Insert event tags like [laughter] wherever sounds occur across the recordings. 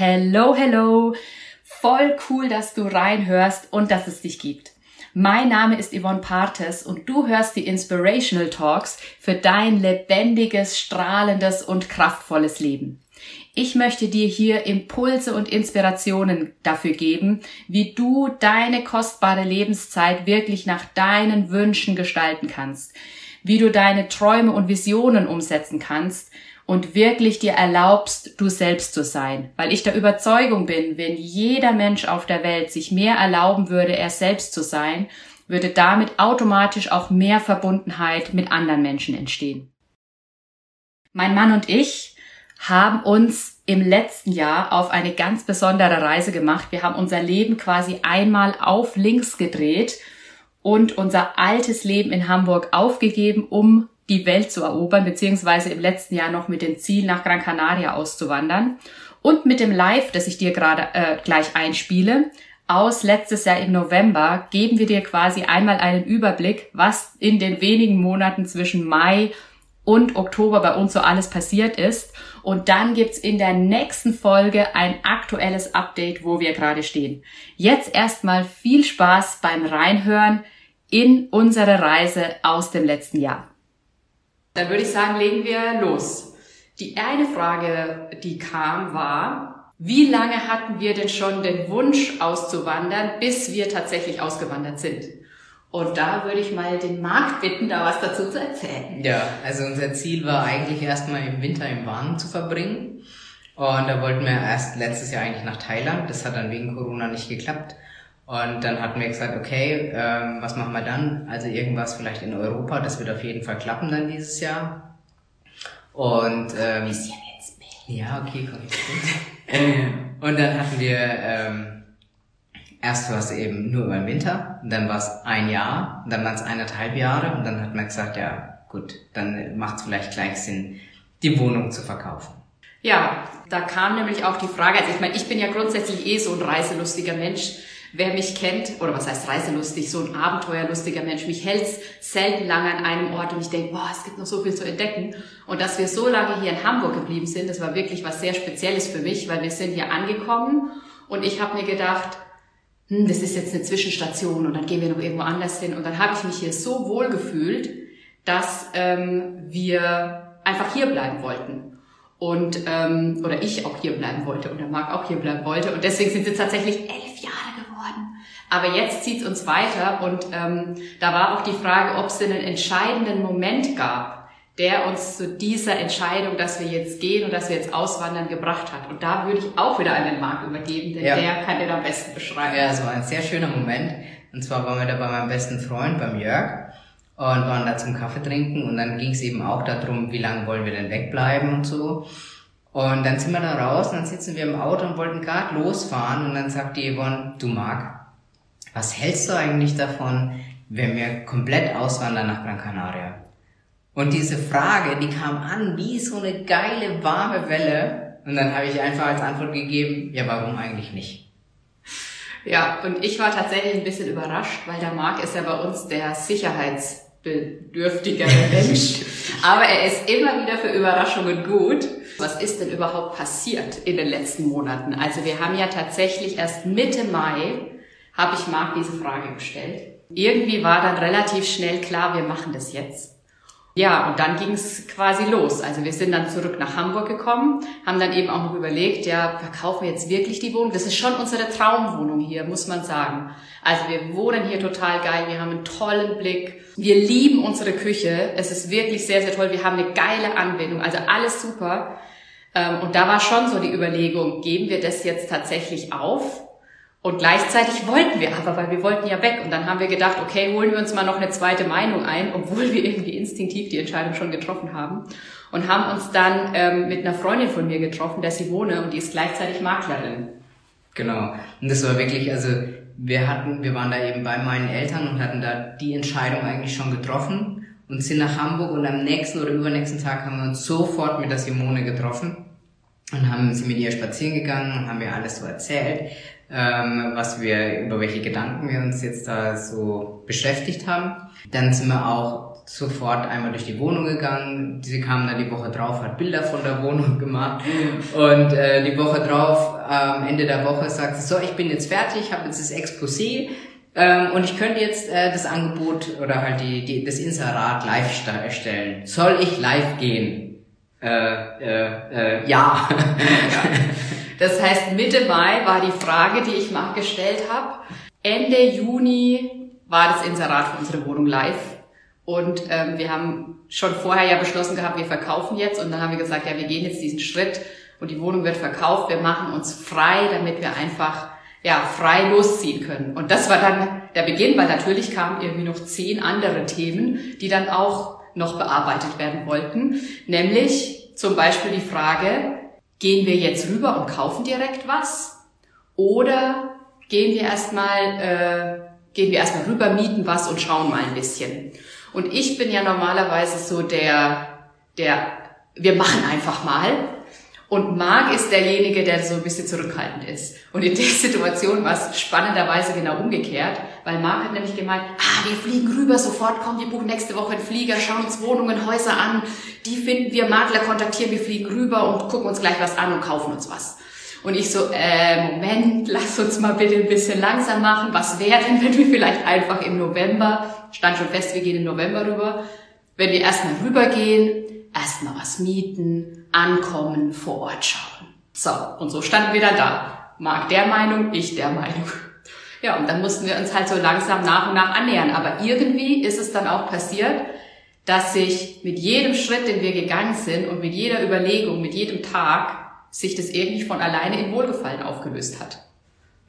Hello, hello. Voll cool, dass du reinhörst und dass es dich gibt. Mein Name ist Yvonne Partes und du hörst die Inspirational Talks für dein lebendiges, strahlendes und kraftvolles Leben. Ich möchte dir hier Impulse und Inspirationen dafür geben, wie du deine kostbare Lebenszeit wirklich nach deinen Wünschen gestalten kannst, wie du deine Träume und Visionen umsetzen kannst und wirklich dir erlaubst, du selbst zu sein. Weil ich der Überzeugung bin, wenn jeder Mensch auf der Welt sich mehr erlauben würde, er selbst zu sein, würde damit automatisch auch mehr Verbundenheit mit anderen Menschen entstehen. Mein Mann und ich haben uns im letzten Jahr auf eine ganz besondere Reise gemacht. Wir haben unser Leben quasi einmal auf links gedreht und unser altes Leben in Hamburg aufgegeben, um die Welt zu erobern, beziehungsweise im letzten Jahr noch mit dem Ziel, nach Gran Canaria auszuwandern. Und mit dem Live, das ich dir gerade äh, gleich einspiele, aus letztes Jahr im November, geben wir dir quasi einmal einen Überblick, was in den wenigen Monaten zwischen Mai und Oktober bei uns so alles passiert ist. Und dann gibt's in der nächsten Folge ein aktuelles Update, wo wir gerade stehen. Jetzt erstmal viel Spaß beim Reinhören in unsere Reise aus dem letzten Jahr. Dann würde ich sagen, legen wir los. Die eine Frage, die kam, war, wie lange hatten wir denn schon den Wunsch auszuwandern, bis wir tatsächlich ausgewandert sind? Und da würde ich mal den Marc bitten, da was dazu zu erzählen. Ja, also unser Ziel war eigentlich erstmal im Winter im Warmen zu verbringen. Und da wollten wir erst letztes Jahr eigentlich nach Thailand. Das hat dann wegen Corona nicht geklappt. Und dann hatten wir gesagt, okay, ähm, was machen wir dann? Also irgendwas vielleicht in Europa, das wird auf jeden Fall klappen dann dieses Jahr. Und ähm, bisschen jetzt mehr. ja, okay, komm jetzt [laughs] Und dann hatten wir ähm, erst war es eben nur über den Winter, dann war es ein Jahr, dann waren es eineinhalb Jahre und dann hat man gesagt, ja gut, dann macht es vielleicht gleich Sinn, die Wohnung zu verkaufen. Ja, da kam nämlich auch die Frage, also ich meine, ich bin ja grundsätzlich eh so ein reiselustiger Mensch. Wer mich kennt, oder was heißt reiselustig, so ein abenteuerlustiger Mensch, mich hält's selten lange an einem Ort und ich denke, boah, es gibt noch so viel zu entdecken. Und dass wir so lange hier in Hamburg geblieben sind, das war wirklich was sehr Spezielles für mich, weil wir sind hier angekommen und ich habe mir gedacht, hm, das ist jetzt eine Zwischenstation und dann gehen wir noch irgendwo anders hin. Und dann habe ich mich hier so wohl gefühlt, dass ähm, wir einfach hier bleiben wollten. Und ähm, oder ich auch hier bleiben wollte und der Marc auch hier bleiben wollte. Und deswegen sind es tatsächlich elf. Aber jetzt zieht es uns weiter und ähm, da war auch die Frage, ob es einen entscheidenden Moment gab, der uns zu dieser Entscheidung, dass wir jetzt gehen und dass wir jetzt auswandern, gebracht hat. Und da würde ich auch wieder an den Marc übergeben, denn ja. der kann den am besten beschreiben. Ja, es war ein sehr schöner Moment. Und zwar waren wir da bei meinem besten Freund, beim Jörg, und waren da zum Kaffee trinken. Und dann ging es eben auch darum, wie lange wollen wir denn wegbleiben und so. Und dann sind wir da raus und dann sitzen wir im Auto und wollten gerade losfahren und dann sagt die Yvonne, du Marc, was hältst du eigentlich davon, wenn wir komplett auswandern nach Gran Canaria? Und diese Frage, die kam an wie so eine geile warme Welle und dann habe ich einfach als Antwort gegeben, ja warum eigentlich nicht? Ja, und ich war tatsächlich ein bisschen überrascht, weil der Marc ist ja bei uns der sicherheitsbedürftigere [laughs] Mensch. Aber er ist immer wieder für Überraschungen gut. Was ist denn überhaupt passiert in den letzten Monaten? Also wir haben ja tatsächlich erst Mitte Mai, habe ich Marc diese Frage gestellt. Irgendwie war dann relativ schnell klar, wir machen das jetzt. Ja, und dann ging es quasi los. Also wir sind dann zurück nach Hamburg gekommen, haben dann eben auch noch überlegt, ja, verkaufen wir jetzt wirklich die Wohnung? Das ist schon unsere Traumwohnung hier, muss man sagen. Also wir wohnen hier total geil, wir haben einen tollen Blick, wir lieben unsere Küche, es ist wirklich sehr, sehr toll, wir haben eine geile Anbindung, also alles super. Ähm, und da war schon so die Überlegung, geben wir das jetzt tatsächlich auf? Und gleichzeitig wollten wir aber, weil wir wollten ja weg. Und dann haben wir gedacht, okay, holen wir uns mal noch eine zweite Meinung ein, obwohl wir irgendwie instinktiv die Entscheidung schon getroffen haben. Und haben uns dann ähm, mit einer Freundin von mir getroffen, der sie wohne und die ist gleichzeitig Maklerin. Genau. Und das war wirklich, also wir hatten, wir waren da eben bei meinen Eltern und hatten da die Entscheidung eigentlich schon getroffen und sind nach Hamburg und am nächsten oder übernächsten Tag haben wir uns sofort mit der Simone getroffen und haben sie mit ihr spazieren gegangen und haben ihr alles so erzählt, ähm, was wir, über welche Gedanken wir uns jetzt da so beschäftigt haben. Dann sind wir auch sofort einmal durch die Wohnung gegangen. Sie kam dann die Woche drauf, hat Bilder von der Wohnung gemacht und äh, die Woche drauf, am ähm, Ende der Woche sagt sie, so, ich bin jetzt fertig, habe jetzt das Exposé ähm, und ich könnte jetzt äh, das Angebot oder halt die, die, das Inserat live stellen. Soll ich live gehen? Äh, äh, äh, ja. ja. [laughs] Das heißt, Mitte Mai war die Frage, die ich mal gestellt habe. Ende Juni war das Inserat für unsere Wohnung live. Und ähm, wir haben schon vorher ja beschlossen gehabt, wir verkaufen jetzt. Und dann haben wir gesagt, ja, wir gehen jetzt diesen Schritt und die Wohnung wird verkauft. Wir machen uns frei, damit wir einfach ja frei losziehen können. Und das war dann der Beginn, weil natürlich kamen irgendwie noch zehn andere Themen, die dann auch noch bearbeitet werden wollten. Nämlich zum Beispiel die Frage, gehen wir jetzt rüber und kaufen direkt was? Oder gehen wir erstmal, äh, gehen wir erstmal rüber, mieten was und schauen mal ein bisschen. Und ich bin ja normalerweise so der, der, wir machen einfach mal. Und Marc ist derjenige, der so ein bisschen zurückhaltend ist. Und in der Situation war es spannenderweise genau umgekehrt, weil Marc hat nämlich gemeint, ah, wir fliegen rüber sofort, komm, wir buchen nächste Woche einen Flieger, schauen uns Wohnungen, Häuser an, die finden wir, Makler kontaktieren, wir fliegen rüber und gucken uns gleich was an und kaufen uns was. Und ich so, äh, Moment, [laughs] lass uns mal bitte ein bisschen langsam machen. Was wäre denn, wenn wir vielleicht einfach im November, stand schon fest, wir gehen im November rüber, wenn wir erstmal rübergehen, erstmal was mieten, ankommen, vor Ort schauen. So, und so standen wir dann da. Marc der Meinung, ich der Meinung. [laughs] Ja, und dann mussten wir uns halt so langsam nach und nach annähern. Aber irgendwie ist es dann auch passiert, dass sich mit jedem Schritt, den wir gegangen sind und mit jeder Überlegung, mit jedem Tag sich das irgendwie von alleine in Wohlgefallen aufgelöst hat.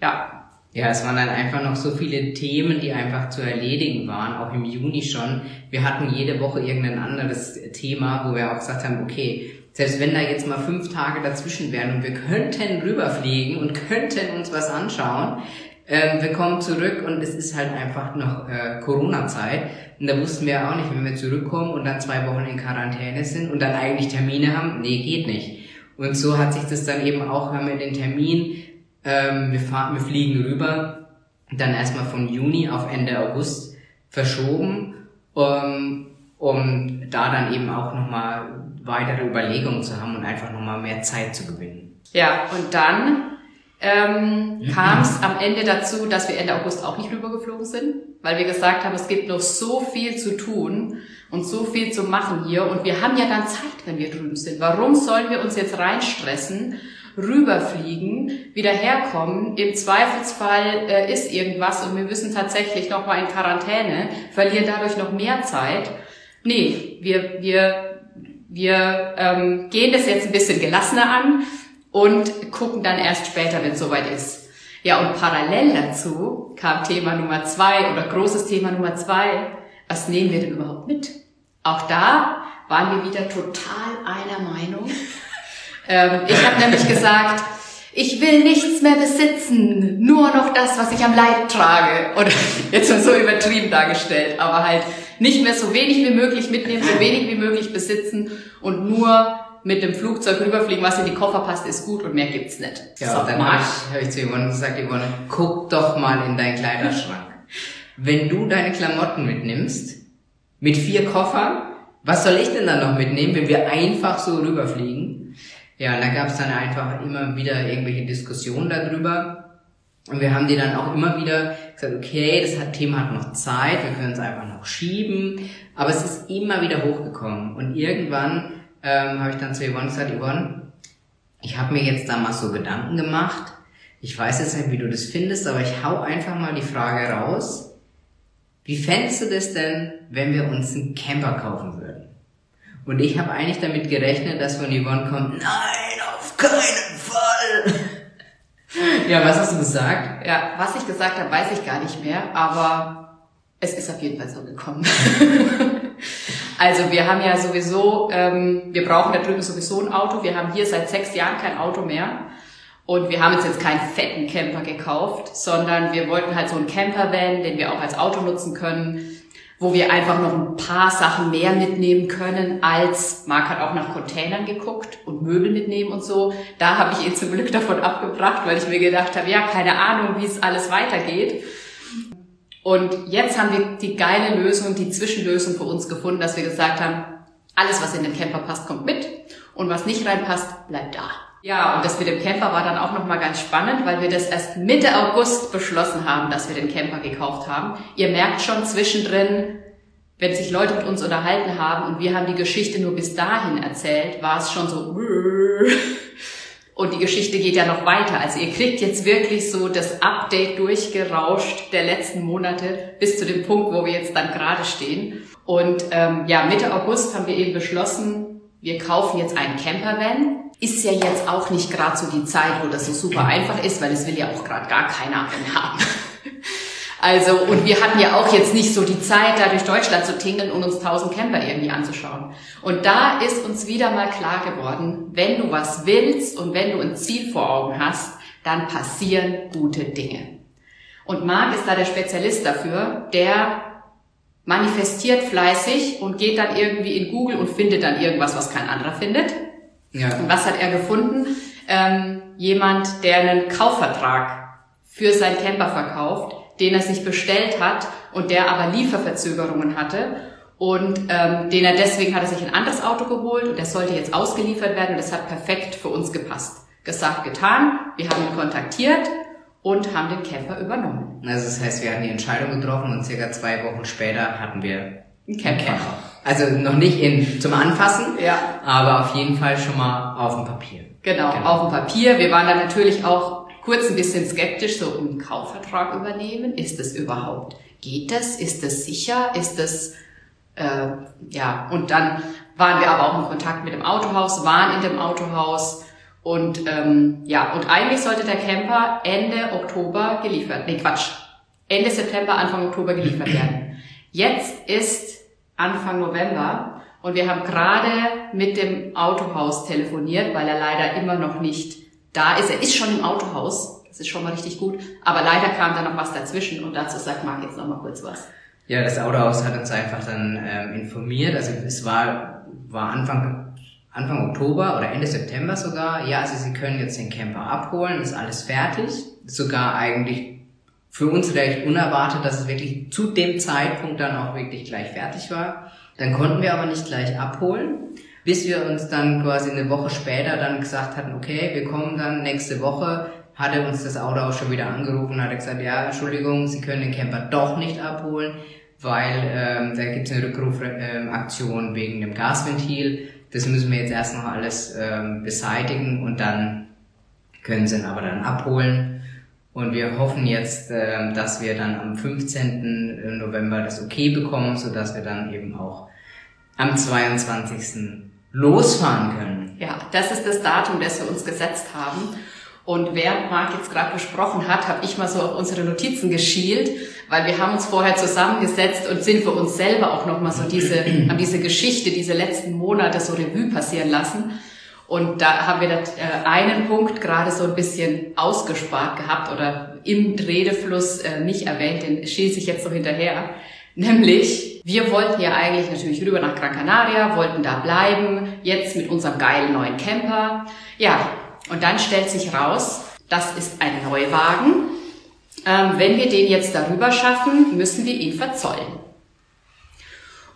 Ja. Ja, es waren dann einfach noch so viele Themen, die einfach zu erledigen waren, auch im Juni schon. Wir hatten jede Woche irgendein anderes Thema, wo wir auch gesagt haben, okay, selbst wenn da jetzt mal fünf Tage dazwischen wären und wir könnten rüberfliegen und könnten uns was anschauen, ähm, wir kommen zurück und es ist halt einfach noch äh, Corona-Zeit. Und da wussten wir auch nicht, wenn wir zurückkommen und dann zwei Wochen in Quarantäne sind und dann eigentlich Termine haben, nee, geht nicht. Und so hat sich das dann eben auch, haben wir den Termin, ähm, wir, fahren, wir fliegen rüber, dann erstmal von Juni auf Ende August verschoben, um, um da dann eben auch nochmal weitere Überlegungen zu haben und einfach nochmal mehr Zeit zu gewinnen. Ja, und dann ähm, kam es am Ende dazu, dass wir Ende August auch nicht rübergeflogen sind, weil wir gesagt haben, es gibt noch so viel zu tun und so viel zu machen hier. Und wir haben ja dann Zeit, wenn wir drüben sind. Warum sollen wir uns jetzt reinstressen, rüberfliegen, wieder herkommen? Im Zweifelsfall äh, ist irgendwas und wir müssen tatsächlich noch mal in Quarantäne, verlieren dadurch noch mehr Zeit. Nee, wir, wir, wir ähm, gehen das jetzt ein bisschen gelassener an und gucken dann erst später, wenn es soweit ist. Ja, und parallel dazu kam Thema Nummer zwei oder großes Thema Nummer zwei, was nehmen wir denn überhaupt mit? Auch da waren wir wieder total einer Meinung. Ähm, ich habe nämlich gesagt, ich will nichts mehr besitzen, nur noch das, was ich am Leib trage. Oder [laughs] jetzt so übertrieben dargestellt, aber halt nicht mehr so wenig wie möglich mitnehmen, so wenig wie möglich besitzen und nur mit dem Flugzeug rüberfliegen, was in die Koffer passt, ist gut und mehr gibt's nicht. Ja, so, dann habe ich, hab ich zu Yvonne gesagt, Yvonne, guck doch mal in deinen Kleiderschrank. Wenn du deine Klamotten mitnimmst, mit vier Koffern. Was soll ich denn dann noch mitnehmen, wenn wir einfach so rüberfliegen? Ja, und da gab es dann einfach immer wieder irgendwelche Diskussionen darüber. Und wir haben die dann auch immer wieder gesagt, okay, das Thema hat noch Zeit, wir können es einfach noch schieben. Aber es ist immer wieder hochgekommen. Und irgendwann ähm, habe ich dann zu Yvonne gesagt, Yvonne, ich habe mir jetzt da mal so Gedanken gemacht. Ich weiß jetzt nicht, wie du das findest, aber ich hau einfach mal die Frage raus wie fändest du das denn, wenn wir uns einen Camper kaufen würden? Und ich habe eigentlich damit gerechnet, dass von Yvonne kommt, nein, auf keinen Fall. [laughs] ja, was hast du gesagt? Ja, was ich gesagt habe, weiß ich gar nicht mehr, aber es ist auf jeden Fall so gekommen. [laughs] also wir haben ja sowieso, ähm, wir brauchen da drüben sowieso ein Auto. Wir haben hier seit sechs Jahren kein Auto mehr. Und wir haben uns jetzt keinen fetten Camper gekauft, sondern wir wollten halt so einen Campervan, den wir auch als Auto nutzen können, wo wir einfach noch ein paar Sachen mehr mitnehmen können, als Marc hat auch nach Containern geguckt und Möbel mitnehmen und so. Da habe ich ihn zum Glück davon abgebracht, weil ich mir gedacht habe, ja, keine Ahnung, wie es alles weitergeht. Und jetzt haben wir die geile Lösung, die Zwischenlösung für uns gefunden, dass wir gesagt haben, alles, was in den Camper passt, kommt mit und was nicht reinpasst, bleibt da. Ja, und das mit dem Camper war dann auch nochmal ganz spannend, weil wir das erst Mitte August beschlossen haben, dass wir den Camper gekauft haben. Ihr merkt schon zwischendrin, wenn sich Leute mit uns unterhalten haben und wir haben die Geschichte nur bis dahin erzählt, war es schon so [laughs] und die Geschichte geht ja noch weiter. Also ihr kriegt jetzt wirklich so das Update durchgerauscht der letzten Monate bis zu dem Punkt, wo wir jetzt dann gerade stehen. Und ähm, ja, Mitte August haben wir eben beschlossen, wir kaufen jetzt einen Campervan. Ist ja jetzt auch nicht gerade so die Zeit, wo das so super einfach ist, weil es will ja auch gerade gar keiner haben. [laughs] Also, und wir hatten ja auch jetzt nicht so die Zeit, da durch Deutschland zu tingeln und uns tausend Camper irgendwie anzuschauen. Und da ist uns wieder mal klar geworden, wenn du was willst und wenn du ein Ziel vor Augen hast, dann passieren gute Dinge. Und Marc ist da der Spezialist dafür, der manifestiert fleißig und geht dann irgendwie in Google und findet dann irgendwas, was kein anderer findet. Ja. Und was hat er gefunden? Ähm, jemand, der einen Kaufvertrag für sein Camper verkauft, den er sich bestellt hat und der aber Lieferverzögerungen hatte und ähm, den er deswegen hat er sich ein anderes Auto geholt und der sollte jetzt ausgeliefert werden und das hat perfekt für uns gepasst. Gesagt, getan, wir haben ihn kontaktiert und haben den Camper übernommen. Also das heißt, wir hatten die Entscheidung getroffen und circa zwei Wochen später hatten wir Camper. Camper. Also noch nicht in, zum Anfassen, ja. aber auf jeden Fall schon mal auf dem Papier. Genau, genau, auf dem Papier. Wir waren dann natürlich auch kurz ein bisschen skeptisch, so einen Kaufvertrag übernehmen. Ist das überhaupt? Geht das? Ist das sicher? Ist das, äh, ja, und dann waren wir aber auch in Kontakt mit dem Autohaus, waren in dem Autohaus und ähm, ja, und eigentlich sollte der Camper Ende Oktober geliefert, nee Quatsch, Ende September, Anfang Oktober geliefert werden. Jetzt ist Anfang November. Und wir haben gerade mit dem Autohaus telefoniert, weil er leider immer noch nicht da ist. Er ist schon im Autohaus, das ist schon mal richtig gut, aber leider kam da noch was dazwischen. Und dazu sagt Marc jetzt noch mal kurz was. Ja, das Autohaus hat uns einfach dann ähm, informiert, also es war, war Anfang, Anfang Oktober oder Ende September sogar, ja, also sie können jetzt den Camper abholen, ist alles fertig, sogar eigentlich für uns recht unerwartet, dass es wirklich zu dem Zeitpunkt dann auch wirklich gleich fertig war. Dann konnten wir aber nicht gleich abholen bis wir uns dann quasi eine Woche später dann gesagt hatten, okay, wir kommen dann nächste Woche, hat er uns das Auto auch schon wieder angerufen und hat gesagt, ja, Entschuldigung, Sie können den Camper doch nicht abholen, weil ähm, da gibt es eine Rückrufaktion ähm, wegen dem Gasventil. Das müssen wir jetzt erst noch alles ähm, beseitigen und dann können Sie ihn aber dann abholen. Und wir hoffen jetzt, ähm, dass wir dann am 15. November das okay bekommen, so dass wir dann eben auch am 22 losfahren können. Ja, das ist das Datum, das wir uns gesetzt haben. Und während Marc jetzt gerade gesprochen hat, habe ich mal so auf unsere Notizen geschielt, weil wir haben uns vorher zusammengesetzt und sind für uns selber auch nochmal so diese, haben diese Geschichte, diese letzten Monate so Revue passieren lassen. Und da haben wir das, äh, einen Punkt gerade so ein bisschen ausgespart gehabt oder im Redefluss äh, nicht erwähnt, den schieße ich jetzt so hinterher. [laughs] Nämlich, wir wollten ja eigentlich natürlich rüber nach Gran Canaria, wollten da bleiben, jetzt mit unserem geilen neuen Camper. Ja, und dann stellt sich raus, das ist ein Neuwagen. Ähm, wenn wir den jetzt darüber schaffen, müssen wir ihn verzollen.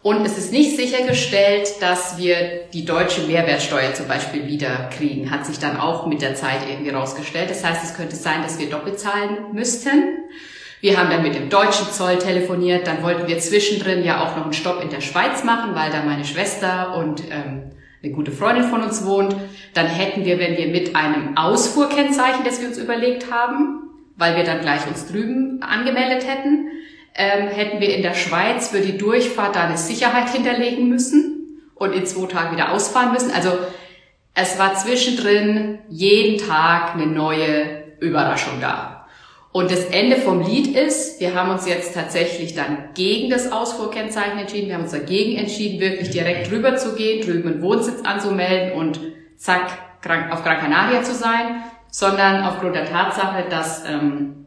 Und es ist nicht sichergestellt, dass wir die deutsche Mehrwertsteuer zum Beispiel wieder kriegen, hat sich dann auch mit der Zeit irgendwie rausgestellt. Das heißt, es könnte sein, dass wir doppelt zahlen müssten. Wir haben dann mit dem deutschen Zoll telefoniert, dann wollten wir zwischendrin ja auch noch einen Stopp in der Schweiz machen, weil da meine Schwester und ähm, eine gute Freundin von uns wohnt. Dann hätten wir, wenn wir mit einem Ausfuhrkennzeichen, das wir uns überlegt haben, weil wir dann gleich uns drüben angemeldet hätten, ähm, hätten wir in der Schweiz für die Durchfahrt da eine Sicherheit hinterlegen müssen und in zwei Tagen wieder ausfahren müssen. Also es war zwischendrin jeden Tag eine neue Überraschung da. Und das Ende vom Lied ist, wir haben uns jetzt tatsächlich dann gegen das Ausfuhrkennzeichen entschieden. Wir haben uns dagegen entschieden, wirklich direkt drüber zu gehen, drüben einen Wohnsitz anzumelden und zack, auf Gran Canaria zu sein, sondern aufgrund der Tatsache, dass, ähm,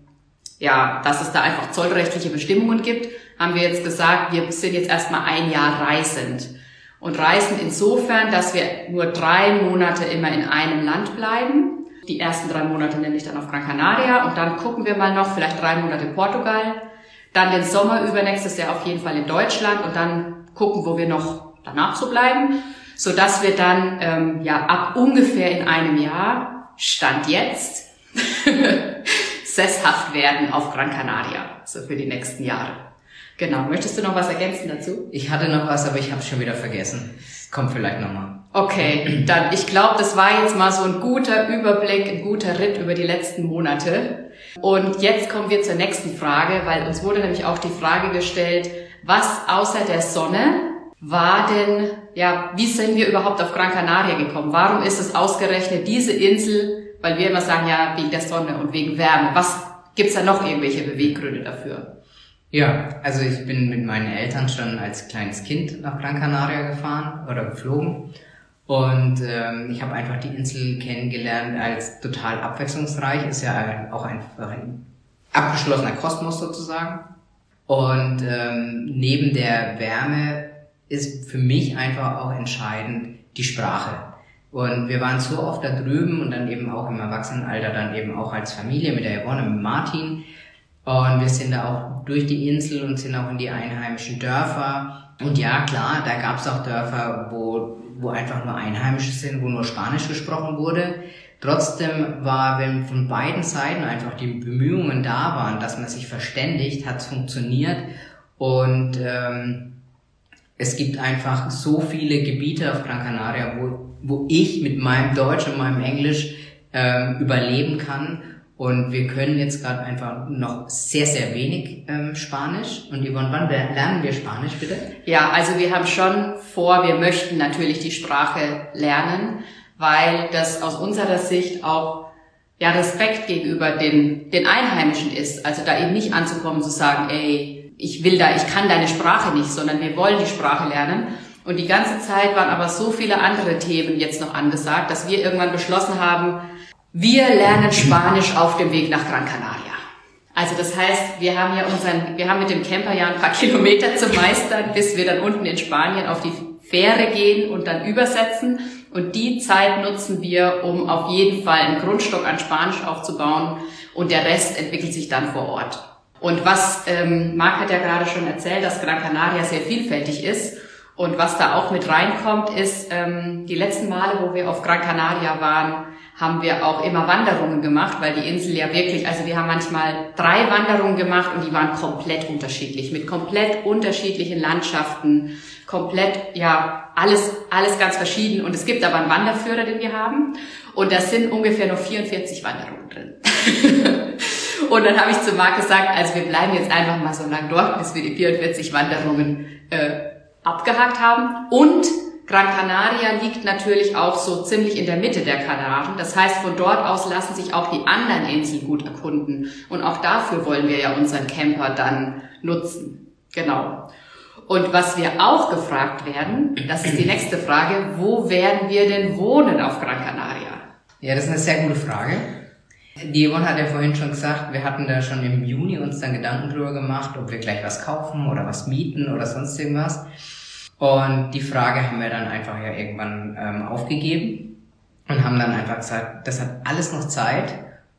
ja, dass es da einfach zollrechtliche Bestimmungen gibt, haben wir jetzt gesagt, wir sind jetzt erstmal ein Jahr reisend. Und reisend insofern, dass wir nur drei Monate immer in einem Land bleiben die ersten drei Monate nämlich dann auf Gran Canaria und dann gucken wir mal noch, vielleicht drei Monate Portugal. dann den Sommer über nächstes Jahr auf jeden Fall in Deutschland und dann gucken, wo wir noch danach so bleiben, so dass wir dann ähm, ja ab ungefähr in einem Jahr Stand jetzt [laughs] sesshaft werden auf Gran Canaria, so für die nächsten Jahre. Genau. Möchtest du noch was ergänzen dazu? Ich hatte noch was, aber ich habe schon wieder vergessen. Kommt vielleicht nochmal. Okay, dann ich glaube, das war jetzt mal so ein guter Überblick, ein guter Ritt über die letzten Monate. Und jetzt kommen wir zur nächsten Frage, weil uns wurde nämlich auch die Frage gestellt, was außer der Sonne war denn, ja, wie sind wir überhaupt auf Gran Canaria gekommen? Warum ist es ausgerechnet diese Insel, weil wir immer sagen, ja, wegen der Sonne und wegen Wärme. Was gibt's da noch irgendwelche Beweggründe dafür? Ja, also ich bin mit meinen Eltern schon als kleines Kind nach Gran Canaria gefahren oder geflogen. Und ähm, ich habe einfach die Insel kennengelernt als total abwechslungsreich. Ist ja auch einfach ein abgeschlossener Kosmos sozusagen. Und ähm, neben der Wärme ist für mich einfach auch entscheidend die Sprache. Und wir waren so oft da drüben und dann eben auch im Erwachsenenalter dann eben auch als Familie mit der Yvonne, mit Martin. Und wir sind da auch durch die Insel und sind auch in die einheimischen Dörfer. Und ja, klar, da gab es auch Dörfer, wo, wo einfach nur Einheimische sind, wo nur Spanisch gesprochen wurde. Trotzdem war, wenn von beiden Seiten einfach die Bemühungen da waren, dass man sich verständigt, hat es funktioniert. Und ähm, es gibt einfach so viele Gebiete auf Gran Canaria, wo, wo ich mit meinem Deutsch und meinem Englisch ähm, überleben kann. Und wir können jetzt gerade einfach noch sehr, sehr wenig ähm, Spanisch. Und Yvonne, wann lernen wir Spanisch bitte? Ja, also wir haben schon vor, wir möchten natürlich die Sprache lernen, weil das aus unserer Sicht auch ja Respekt gegenüber den, den Einheimischen ist. Also da eben nicht anzukommen zu sagen, ey, ich will da, ich kann deine Sprache nicht, sondern wir wollen die Sprache lernen. Und die ganze Zeit waren aber so viele andere Themen jetzt noch angesagt, dass wir irgendwann beschlossen haben, wir lernen Spanisch auf dem Weg nach Gran Canaria. Also das heißt, wir haben ja unseren, wir haben mit dem Camper ja ein paar [laughs] Kilometer zu meistern, bis wir dann unten in Spanien auf die Fähre gehen und dann übersetzen. Und die Zeit nutzen wir, um auf jeden Fall einen Grundstock an Spanisch aufzubauen. Und der Rest entwickelt sich dann vor Ort. Und was, ähm, Marc hat ja gerade schon erzählt, dass Gran Canaria sehr vielfältig ist. Und was da auch mit reinkommt, ist, ähm, die letzten Male, wo wir auf Gran Canaria waren, haben wir auch immer Wanderungen gemacht, weil die Insel ja wirklich, also wir haben manchmal drei Wanderungen gemacht und die waren komplett unterschiedlich, mit komplett unterschiedlichen Landschaften, komplett, ja, alles, alles ganz verschieden. Und es gibt aber einen Wanderführer, den wir haben. Und da sind ungefähr noch 44 Wanderungen drin. [laughs] Und dann habe ich zu Marc gesagt, also wir bleiben jetzt einfach mal so lange dort, bis wir die 44 Wanderungen äh, abgehakt haben. Und Gran Canaria liegt natürlich auch so ziemlich in der Mitte der Kanaren. Das heißt, von dort aus lassen sich auch die anderen Inseln gut erkunden. Und auch dafür wollen wir ja unseren Camper dann nutzen. Genau. Und was wir auch gefragt werden, das ist die nächste Frage, wo werden wir denn wohnen auf Gran Canaria? Ja, das ist eine sehr gute Frage. Die Yvonne hat ja vorhin schon gesagt, wir hatten da schon im Juni uns dann Gedanken drüber gemacht, ob wir gleich was kaufen oder was mieten oder sonst irgendwas. Und die Frage haben wir dann einfach ja irgendwann ähm, aufgegeben und haben dann einfach gesagt, das hat alles noch Zeit.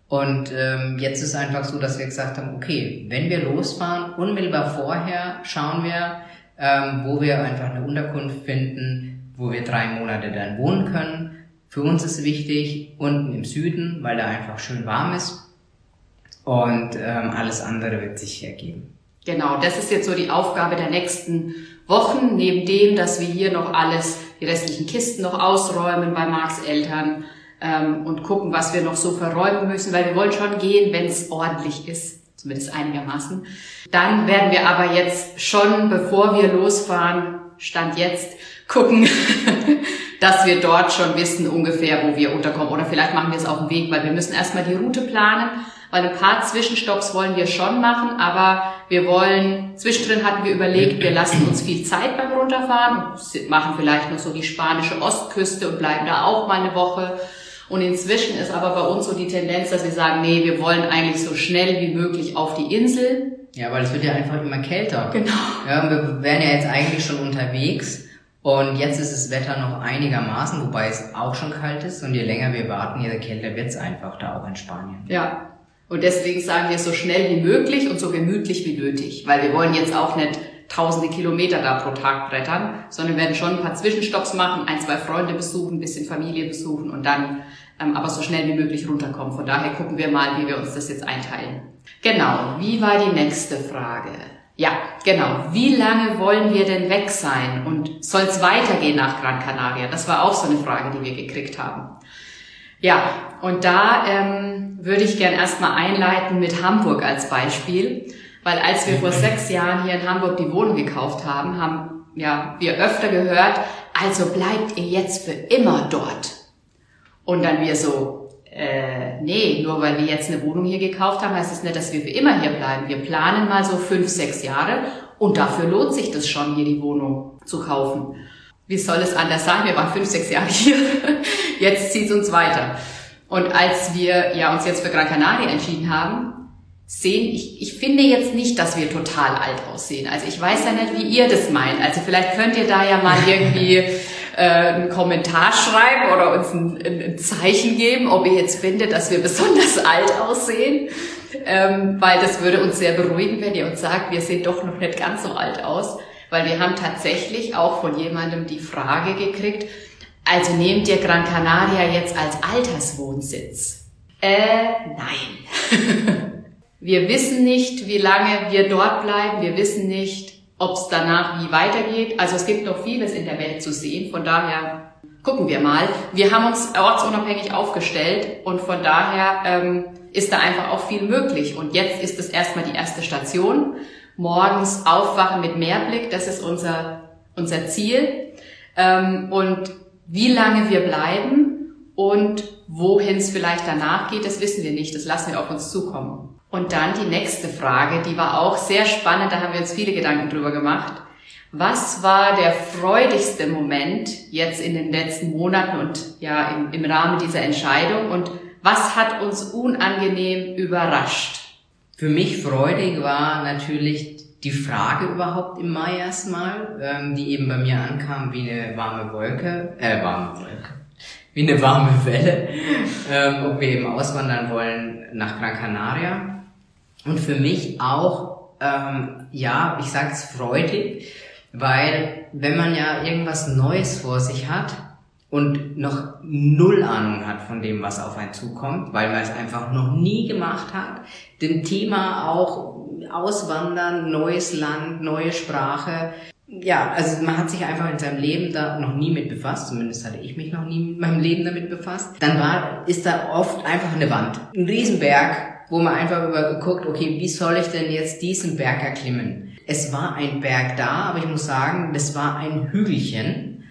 Und ähm, jetzt ist einfach so, dass wir gesagt haben, okay, wenn wir losfahren, unmittelbar vorher schauen wir, ähm, wo wir einfach eine Unterkunft finden, wo wir drei Monate dann wohnen können für uns ist wichtig unten im Süden, weil da einfach schön warm ist. Und ähm, alles andere wird sich ergeben. Genau, das ist jetzt so die Aufgabe der nächsten Wochen, neben dem, dass wir hier noch alles, die restlichen Kisten noch ausräumen bei Marks Eltern ähm, und gucken, was wir noch so verräumen müssen, weil wir wollen schon gehen, wenn es ordentlich ist, zumindest einigermaßen. Dann werden wir aber jetzt schon, bevor wir losfahren, Stand jetzt, gucken, [laughs] dass wir dort schon wissen ungefähr, wo wir unterkommen. Oder vielleicht machen wir es auf dem Weg, weil wir müssen erstmal die Route planen, weil ein paar Zwischenstopps wollen wir schon machen, aber wir wollen, zwischendrin hatten wir überlegt, wir lassen uns viel Zeit beim Runterfahren, machen vielleicht noch so die spanische Ostküste und bleiben da auch mal eine Woche. Und inzwischen ist aber bei uns so die Tendenz, dass wir sagen, nee, wir wollen eigentlich so schnell wie möglich auf die Insel. Ja, weil es wird ja einfach immer kälter. Genau. Ja, wir wären ja jetzt eigentlich schon unterwegs und jetzt ist das Wetter noch einigermaßen, wobei es auch schon kalt ist. Und je länger wir warten, je kälter wird es einfach da auch in Spanien. Ja. Und deswegen sagen wir so schnell wie möglich und so gemütlich wie nötig, weil wir wollen jetzt auch nicht tausende Kilometer da pro Tag brettern, sondern werden schon ein paar Zwischenstopps machen, ein, zwei Freunde besuchen, ein bisschen Familie besuchen und dann ähm, aber so schnell wie möglich runterkommen. Von daher gucken wir mal, wie wir uns das jetzt einteilen. Genau, wie war die nächste Frage? Ja, genau. Wie lange wollen wir denn weg sein und soll es weitergehen nach Gran Canaria? Das war auch so eine Frage, die wir gekriegt haben. Ja, und da ähm, würde ich gern erstmal einleiten mit Hamburg als Beispiel, weil als wir vor sechs Jahren hier in Hamburg die Wohnung gekauft haben, haben ja, wir öfter gehört, also bleibt ihr jetzt für immer dort. Und dann wir so, äh, nee, nur weil wir jetzt eine Wohnung hier gekauft haben, heißt es das nicht, dass wir für immer hier bleiben. Wir planen mal so fünf, sechs Jahre und dafür lohnt sich das schon, hier die Wohnung zu kaufen. Wie soll es anders sein? Wir waren fünf, sechs Jahre [laughs] hier. Jetzt zieht es uns weiter. Und als wir ja uns jetzt für Gran Canaria entschieden haben, sehen, ich, ich finde jetzt nicht, dass wir total alt aussehen. Also ich weiß ja nicht, wie ihr das meint. Also vielleicht könnt ihr da ja mal irgendwie [laughs] äh, einen Kommentar schreiben oder uns ein, ein, Zeichen geben, ob ihr jetzt findet, dass wir besonders alt aussehen. Ähm, weil das würde uns sehr beruhigen, wenn ihr uns sagt, wir sehen doch noch nicht ganz so alt aus. Weil wir haben tatsächlich auch von jemandem die Frage gekriegt, also nehmt ihr Gran Canaria jetzt als Alterswohnsitz? Äh, nein. [laughs] wir wissen nicht, wie lange wir dort bleiben. Wir wissen nicht, ob es danach wie weitergeht. Also es gibt noch vieles in der Welt zu sehen. Von daher gucken wir mal. Wir haben uns ortsunabhängig aufgestellt und von daher ähm, ist da einfach auch viel möglich. Und jetzt ist es erstmal die erste Station. Morgens aufwachen mit Mehrblick, das ist unser, unser Ziel. Ähm, und wie lange wir bleiben und wohin es vielleicht danach geht, das wissen wir nicht. Das lassen wir auf uns zukommen. Und dann die nächste Frage, die war auch sehr spannend, da haben wir uns viele Gedanken drüber gemacht. Was war der freudigste Moment jetzt in den letzten Monaten und ja im, im Rahmen dieser Entscheidung und was hat uns unangenehm überrascht? Für mich freudig war natürlich die Frage überhaupt im Mai erstmal, ähm, die eben bei mir ankam wie eine warme Wolke, äh, warme Wolke, wie eine warme Welle, ähm, ob wir eben auswandern wollen nach Gran Canaria. Und für mich auch, ähm, ja, ich sage es freudig, weil wenn man ja irgendwas Neues vor sich hat und noch null Ahnung hat von dem, was auf einen zukommt, weil man es einfach noch nie gemacht hat, dem Thema auch Auswandern, neues Land, neue Sprache. Ja, also man hat sich einfach in seinem Leben da noch nie mit befasst, zumindest hatte ich mich noch nie mit meinem Leben damit befasst. Dann war, ist da oft einfach eine Wand, ein Riesenberg, wo man einfach über guckt, okay, wie soll ich denn jetzt diesen Berg erklimmen? Es war ein Berg da, aber ich muss sagen, das war ein Hügelchen.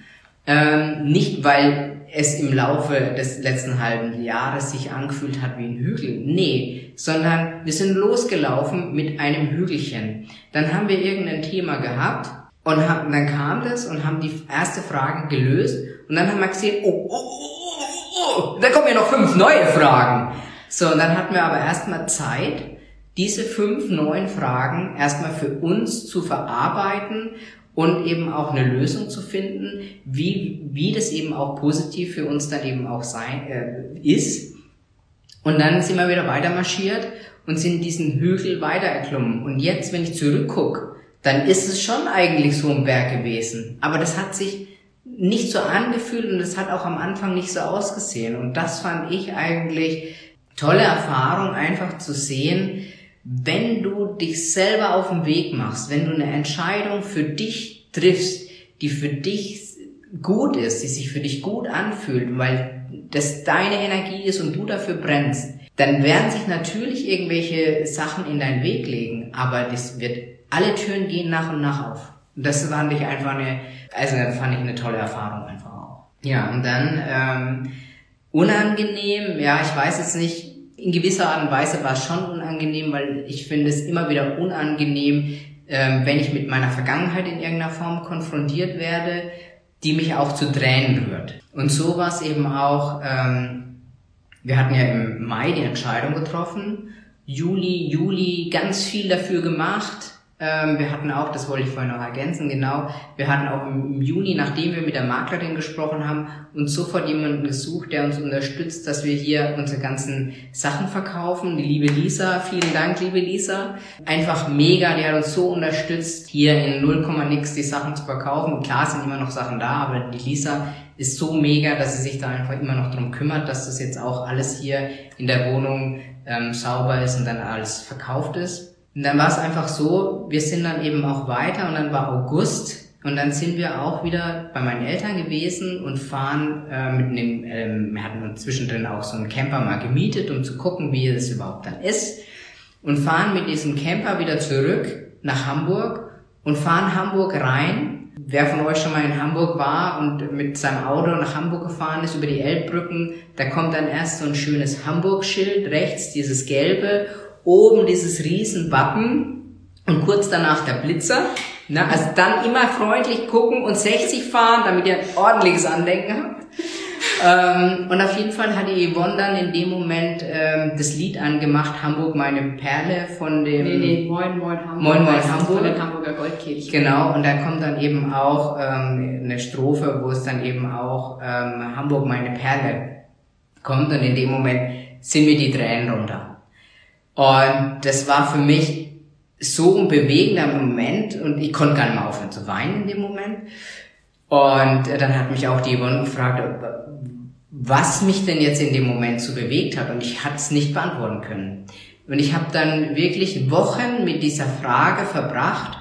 Ähm, nicht weil es im Laufe des letzten halben Jahres sich angefühlt hat wie ein Hügel. Nee, sondern wir sind losgelaufen mit einem Hügelchen. Dann haben wir irgendein Thema gehabt und haben, dann kam das und haben die erste Frage gelöst und dann haben wir gesehen, oh, oh, oh, oh, oh, da kommen ja noch fünf neue Fragen. So, und dann hatten wir aber erstmal Zeit, diese fünf neuen Fragen erstmal für uns zu verarbeiten und eben auch eine Lösung zu finden, wie, wie das eben auch positiv für uns dann eben auch sein äh, ist. Und dann sind wir wieder weiter marschiert und sind diesen Hügel weiter erklommen. Und jetzt, wenn ich zurückgucke, dann ist es schon eigentlich so ein Berg gewesen. Aber das hat sich nicht so angefühlt und es hat auch am Anfang nicht so ausgesehen. Und das fand ich eigentlich tolle Erfahrung, einfach zu sehen, wenn du dich selber auf den Weg machst, wenn du eine Entscheidung für dich triffst, die für dich gut ist, die sich für dich gut anfühlt, weil das deine Energie ist und du dafür brennst, dann werden sich natürlich irgendwelche Sachen in deinen Weg legen, aber das wird, alle Türen gehen nach und nach auf. Und das fand ich einfach eine, also fand ich eine tolle Erfahrung einfach auch. Ja, und dann, ähm, unangenehm, ja, ich weiß jetzt nicht, in gewisser Art und Weise war es schon unangenehm, weil ich finde es immer wieder unangenehm, ähm, wenn ich mit meiner Vergangenheit in irgendeiner Form konfrontiert werde, die mich auch zu Tränen rührt. Und so war es eben auch, ähm, wir hatten ja im Mai die Entscheidung getroffen, Juli, Juli ganz viel dafür gemacht, Ähm, wir hatten auch, das wollte ich vorhin noch ergänzen, genau, wir hatten auch im Juni, nachdem wir mit der Maklerin gesprochen haben, uns sofort jemanden gesucht, der uns unterstützt, dass wir hier unsere ganzen Sachen verkaufen. Die liebe Lisa, vielen Dank, liebe Lisa. Einfach mega, die hat uns so unterstützt, hier in 0, nix die Sachen zu verkaufen. Klar sind immer noch Sachen da, aber die Lisa ist so mega, dass sie sich da einfach immer noch drum kümmert, dass das jetzt auch alles hier in der Wohnung ähm, sauber ist und dann alles verkauft ist. Und dann war es einfach so, wir sind dann eben auch weiter und dann war August und dann sind wir auch wieder bei meinen Eltern gewesen und fahren äh, mit einem, ähm, wir hatten zwischendrin auch so einen Camper mal gemietet, um zu gucken, wie es überhaupt dann ist. Und fahren mit diesem Camper wieder zurück nach Hamburg und fahren Hamburg rein. Wer von euch schon mal in Hamburg war und mit seinem Auto nach Hamburg gefahren ist über die Elbbrücken, da kommt dann erst so ein schönes Hamburg-Schild rechts, dieses gelbe oben dieses riesen Wappen und kurz danach der Blitzer. Na, also dann immer freundlich gucken und 60 fahren, damit ihr ein ordentliches Andenken habt. ähm, und auf jeden Fall hat die Yvonne dann in dem Moment ähm, das Lied angemacht, Hamburg meine Perle von dem... Nee, nee, Moin Moin Hamburg. Moin Moin Hamburg. Von den Hamburger Goldkirchen. Genau, und da kommt dann eben auch ähm, eine Strophe, wo es dann eben auch ähm, Hamburg meine Perle kommt und in dem Moment sind mir die Tränen runter. Und das war für mich so ein bewegender Moment und ich konnte gar nicht mehr aufhören zu weinen in dem Moment. Und dann hat mich auch die Yvonne gefragt, was mich denn jetzt in dem Moment so bewegt hat und ich hatte es nicht beantworten können. Und ich habe dann wirklich Wochen mit dieser Frage verbracht,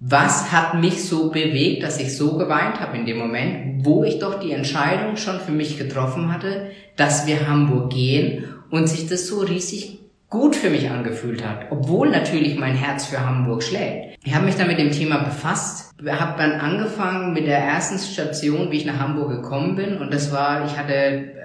was hat mich so bewegt, dass ich so geweint habe in dem Moment, wo ich doch die Entscheidung schon für mich getroffen hatte, dass wir Hamburg gehen und sich das so riesig gut für mich angefühlt hat, obwohl natürlich mein Herz für Hamburg schlägt. Ich habe mich dann mit dem Thema befasst, habe dann angefangen mit der ersten Station, wie ich nach Hamburg gekommen bin und das war, ich hatte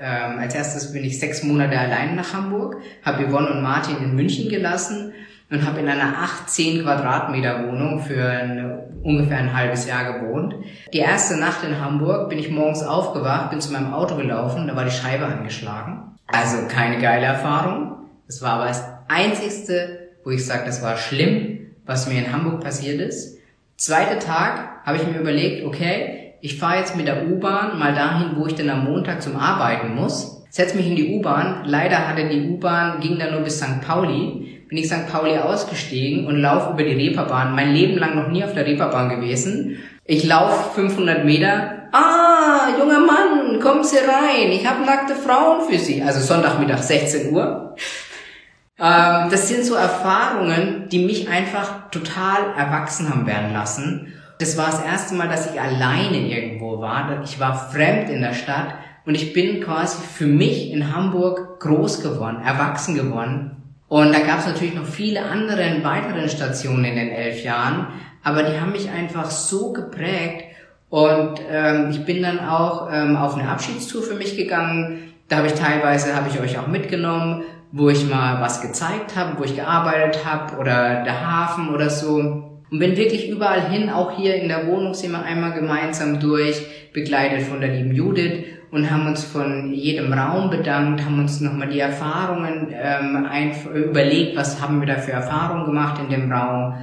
ähm, als erstes bin ich sechs Monate allein nach Hamburg, habe Yvonne und Martin in München gelassen und habe in einer 18 Quadratmeter Wohnung für ein, ungefähr ein halbes Jahr gewohnt. Die erste Nacht in Hamburg bin ich morgens aufgewacht, bin zu meinem Auto gelaufen, da war die Scheibe angeschlagen. Also keine geile Erfahrung. Das war aber das Einzigste, wo ich sage, das war schlimm, was mir in Hamburg passiert ist. Zweiter Tag habe ich mir überlegt, okay, ich fahre jetzt mit der U-Bahn mal dahin, wo ich denn am Montag zum Arbeiten muss. Setz mich in die U-Bahn. Leider hatte die U-Bahn, ging dann nur bis St. Pauli. Bin ich St. Pauli ausgestiegen und laufe über die Reeperbahn. Mein Leben lang noch nie auf der Reeperbahn gewesen. Ich laufe 500 Meter. Ah, junger Mann, kommen Sie rein. Ich habe nackte Frauen für Sie. Also Sonntagmittag 16 Uhr. Ähm, das sind so Erfahrungen, die mich einfach total erwachsen haben werden lassen. Das war das erste Mal, dass ich alleine irgendwo war. Ich war fremd in der Stadt und ich bin quasi für mich in Hamburg groß geworden, erwachsen geworden. Und da gab es natürlich noch viele andere weiteren Stationen in den elf Jahren, aber die haben mich einfach so geprägt. Und ähm, ich bin dann auch ähm, auf eine Abschiedstour für mich gegangen. Da habe ich teilweise, habe ich euch auch mitgenommen wo ich mal was gezeigt habe, wo ich gearbeitet habe oder der Hafen oder so. Und bin wirklich überall hin, auch hier in der Wohnung sind wir einmal gemeinsam durch, begleitet von der lieben Judith und haben uns von jedem Raum bedankt, haben uns nochmal die Erfahrungen ähm, überlegt, was haben wir da für Erfahrungen gemacht in dem Raum.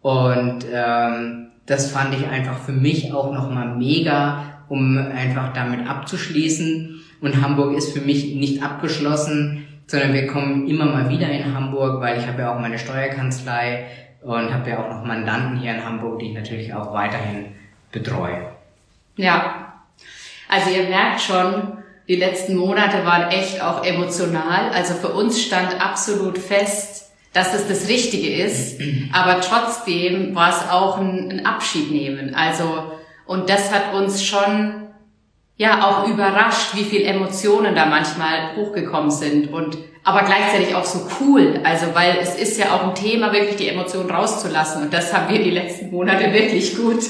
Und ähm, das fand ich einfach für mich auch nochmal mega, um einfach damit abzuschließen. Und Hamburg ist für mich nicht abgeschlossen sondern wir kommen immer mal wieder in Hamburg, weil ich habe ja auch meine Steuerkanzlei und habe ja auch noch Mandanten hier in Hamburg, die ich natürlich auch weiterhin betreue. Ja, also ihr merkt schon, die letzten Monate waren echt auch emotional. Also für uns stand absolut fest, dass es das Richtige ist, aber trotzdem war es auch ein, ein Abschied nehmen. Also und das hat uns schon ja auch überrascht, wie viel Emotionen da manchmal hochgekommen sind und aber gleichzeitig auch so cool, also weil es ist ja auch ein Thema, wirklich die Emotionen rauszulassen und das haben wir die letzten Monate wirklich gut,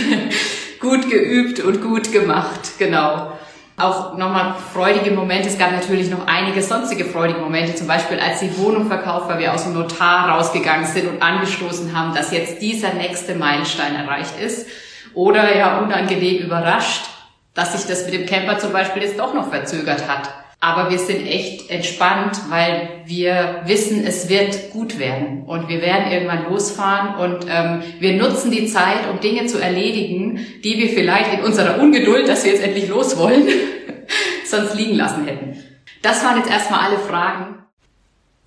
[laughs] gut geübt und gut gemacht, genau. Auch nochmal freudige Momente. Es gab natürlich noch einige sonstige freudige Momente. Zum Beispiel, als die Wohnung verkauft war, wir aus dem Notar rausgegangen sind und angestoßen haben, dass jetzt dieser nächste Meilenstein erreicht ist. Oder ja, unangenehm überrascht, dass sich das mit dem Camper zum Beispiel jetzt doch noch verzögert hat. Aber wir sind echt entspannt, weil wir wissen, es wird gut werden und wir werden irgendwann losfahren und ähm, wir nutzen die Zeit, um Dinge zu erledigen, die wir vielleicht in unserer Ungeduld, dass wir jetzt endlich los wollen, [laughs] sonst liegen lassen hätten. Das waren jetzt erstmal alle Fragen.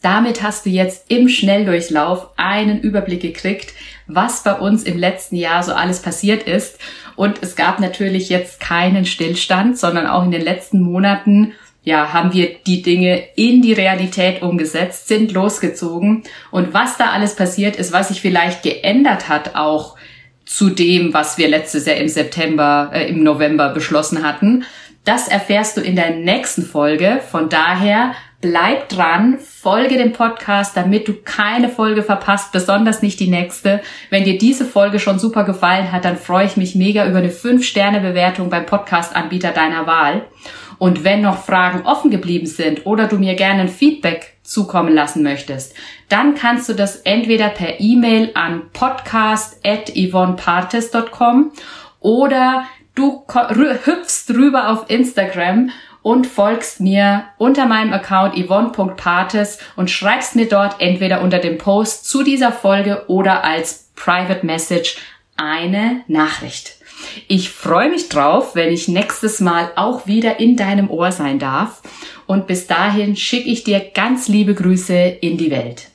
Damit hast du jetzt im Schnelldurchlauf einen Überblick gekriegt, was bei uns im letzten Jahr so alles passiert ist. Und es gab natürlich jetzt keinen Stillstand, sondern auch in den letzten Monaten ja, haben wir die Dinge in die Realität umgesetzt, sind losgezogen. Und was da alles passiert ist, was sich vielleicht geändert hat, auch zu dem, was wir letztes Jahr im September, äh, im November beschlossen hatten, das erfährst du in der nächsten Folge. Von daher bleib dran, folge dem Podcast, damit du keine Folge verpasst, besonders nicht die nächste. Wenn dir diese Folge schon super gefallen hat, dann freue ich mich mega über eine 5-Sterne-Bewertung beim Podcast-Anbieter deiner Wahl. Und wenn noch Fragen offen geblieben sind oder du mir gerne ein Feedback zukommen lassen möchtest, dann kannst du das entweder per E-Mail an podcast.yvonnepartes.com oder du hüpfst rüber auf Instagram und folgst mir unter meinem Account yvonne.partes und schreibst mir dort entweder unter dem Post zu dieser Folge oder als Private Message eine Nachricht. Ich freue mich drauf, wenn ich nächstes Mal auch wieder in deinem Ohr sein darf. Und bis dahin schicke ich dir ganz liebe Grüße in die Welt.